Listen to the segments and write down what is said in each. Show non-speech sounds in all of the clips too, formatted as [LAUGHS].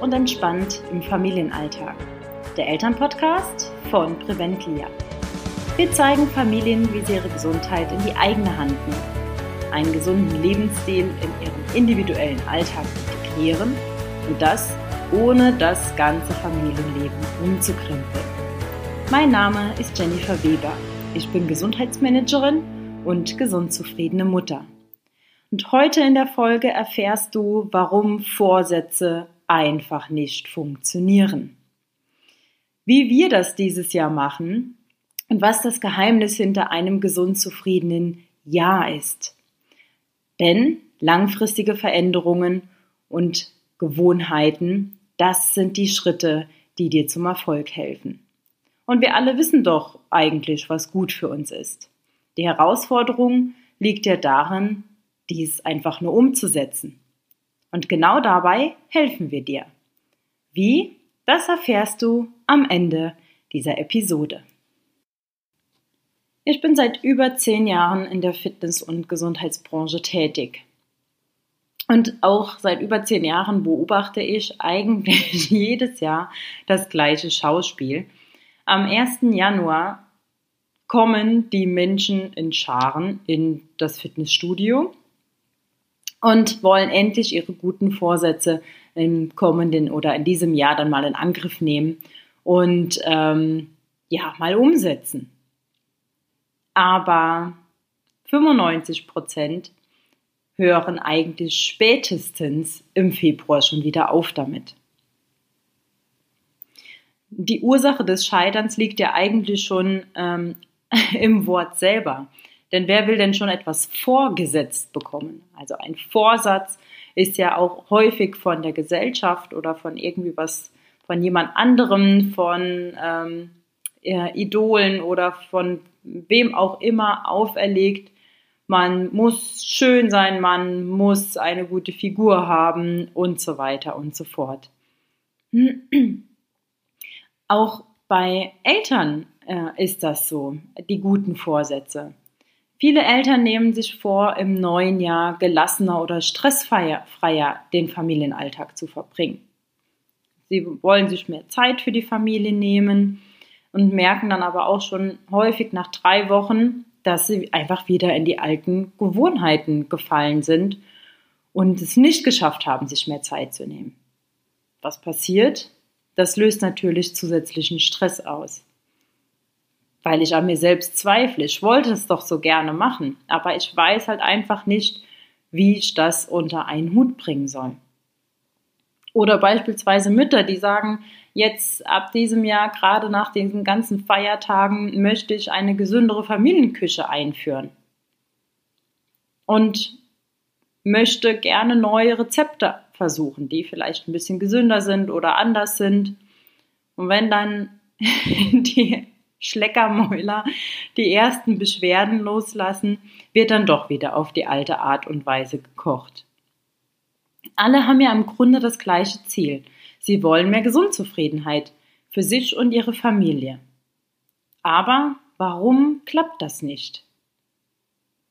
Und entspannt im Familienalltag. Der Elternpodcast von Preventlia. Wir zeigen Familien, wie sie ihre Gesundheit in die eigene Hand nehmen, einen gesunden Lebensstil in ihren individuellen Alltag integrieren und das ohne das ganze Familienleben umzukrempeln. Mein Name ist Jennifer Weber. Ich bin Gesundheitsmanagerin und gesund zufriedene Mutter. Und heute in der Folge erfährst du, warum Vorsätze einfach nicht funktionieren. Wie wir das dieses Jahr machen und was das Geheimnis hinter einem gesund zufriedenen Jahr ist. Denn langfristige Veränderungen und Gewohnheiten, das sind die Schritte, die dir zum Erfolg helfen. Und wir alle wissen doch eigentlich, was gut für uns ist. Die Herausforderung liegt ja darin, dies einfach nur umzusetzen. Und genau dabei helfen wir dir. Wie? Das erfährst du am Ende dieser Episode. Ich bin seit über zehn Jahren in der Fitness- und Gesundheitsbranche tätig. Und auch seit über zehn Jahren beobachte ich eigentlich [LAUGHS] jedes Jahr das gleiche Schauspiel. Am 1. Januar kommen die Menschen in Scharen in das Fitnessstudio und wollen endlich ihre guten Vorsätze im kommenden oder in diesem Jahr dann mal in Angriff nehmen und ähm, ja, mal umsetzen. Aber 95 Prozent hören eigentlich spätestens im Februar schon wieder auf damit. Die Ursache des Scheiterns liegt ja eigentlich schon ähm, [LAUGHS] im Wort selber. Denn wer will denn schon etwas vorgesetzt bekommen? Also ein Vorsatz ist ja auch häufig von der Gesellschaft oder von irgendwie was, von jemand anderem, von ähm, Idolen oder von wem auch immer auferlegt. Man muss schön sein, man muss eine gute Figur haben und so weiter und so fort. Auch bei Eltern äh, ist das so, die guten Vorsätze. Viele Eltern nehmen sich vor, im neuen Jahr gelassener oder stressfreier den Familienalltag zu verbringen. Sie wollen sich mehr Zeit für die Familie nehmen und merken dann aber auch schon häufig nach drei Wochen, dass sie einfach wieder in die alten Gewohnheiten gefallen sind und es nicht geschafft haben, sich mehr Zeit zu nehmen. Was passiert? Das löst natürlich zusätzlichen Stress aus weil ich an mir selbst zweifle. Ich wollte es doch so gerne machen, aber ich weiß halt einfach nicht, wie ich das unter einen Hut bringen soll. Oder beispielsweise Mütter, die sagen, jetzt ab diesem Jahr, gerade nach diesen ganzen Feiertagen, möchte ich eine gesündere Familienküche einführen. Und möchte gerne neue Rezepte versuchen, die vielleicht ein bisschen gesünder sind oder anders sind. Und wenn dann [LAUGHS] die Schleckermäuler die ersten Beschwerden loslassen, wird dann doch wieder auf die alte Art und Weise gekocht. Alle haben ja im Grunde das gleiche Ziel. Sie wollen mehr Gesundzufriedenheit für sich und ihre Familie. Aber warum klappt das nicht?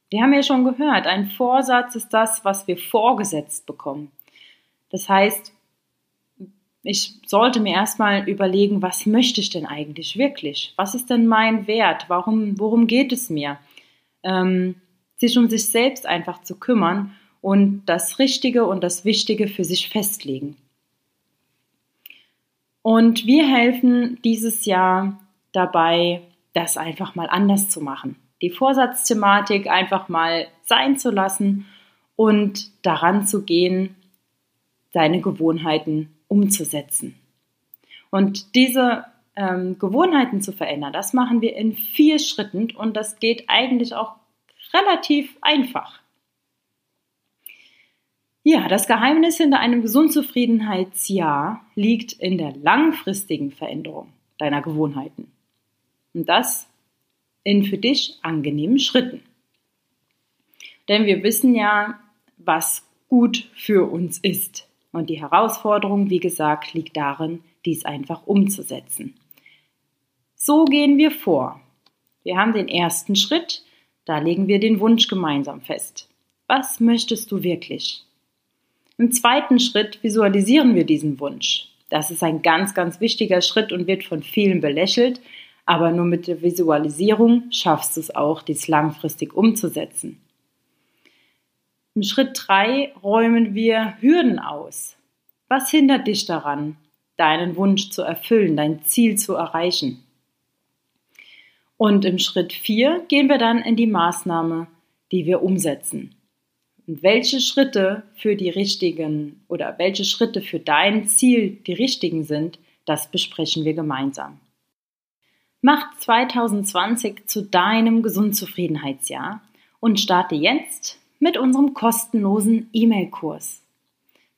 Wir haben ja schon gehört, ein Vorsatz ist das, was wir vorgesetzt bekommen. Das heißt, ich sollte mir erstmal überlegen, was möchte ich denn eigentlich wirklich? Was ist denn mein Wert? Warum, worum geht es mir? Ähm, sich um sich selbst einfach zu kümmern und das Richtige und das Wichtige für sich festlegen. Und wir helfen dieses Jahr dabei, das einfach mal anders zu machen. Die Vorsatzthematik einfach mal sein zu lassen und daran zu gehen, seine Gewohnheiten umzusetzen. Und diese ähm, Gewohnheiten zu verändern, das machen wir in vier Schritten und das geht eigentlich auch relativ einfach. Ja, das Geheimnis hinter einem Gesundzufriedenheitsjahr liegt in der langfristigen Veränderung deiner Gewohnheiten. Und das in für dich angenehmen Schritten. Denn wir wissen ja, was gut für uns ist. Und die Herausforderung, wie gesagt, liegt darin, dies einfach umzusetzen. So gehen wir vor. Wir haben den ersten Schritt, da legen wir den Wunsch gemeinsam fest. Was möchtest du wirklich? Im zweiten Schritt visualisieren wir diesen Wunsch. Das ist ein ganz, ganz wichtiger Schritt und wird von vielen belächelt, aber nur mit der Visualisierung schaffst du es auch, dies langfristig umzusetzen. Im Schritt 3 räumen wir Hürden aus. Was hindert dich daran, deinen Wunsch zu erfüllen, dein Ziel zu erreichen? Und im Schritt 4 gehen wir dann in die Maßnahme, die wir umsetzen. Und welche Schritte für die richtigen oder welche Schritte für dein Ziel die richtigen sind, das besprechen wir gemeinsam. Mach 2020 zu deinem Gesundzufriedenheitsjahr und starte jetzt mit unserem kostenlosen E-Mail-Kurs.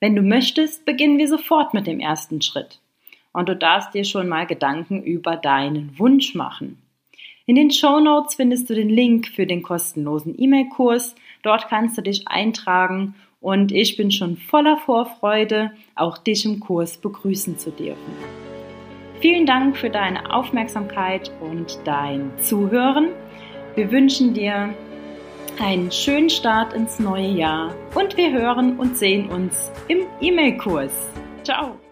Wenn du möchtest, beginnen wir sofort mit dem ersten Schritt. Und du darfst dir schon mal Gedanken über deinen Wunsch machen. In den Show Notes findest du den Link für den kostenlosen E-Mail-Kurs. Dort kannst du dich eintragen und ich bin schon voller Vorfreude, auch dich im Kurs begrüßen zu dürfen. Vielen Dank für deine Aufmerksamkeit und dein Zuhören. Wir wünschen dir einen schönen Start ins neue Jahr und wir hören und sehen uns im E-Mail-Kurs. Ciao!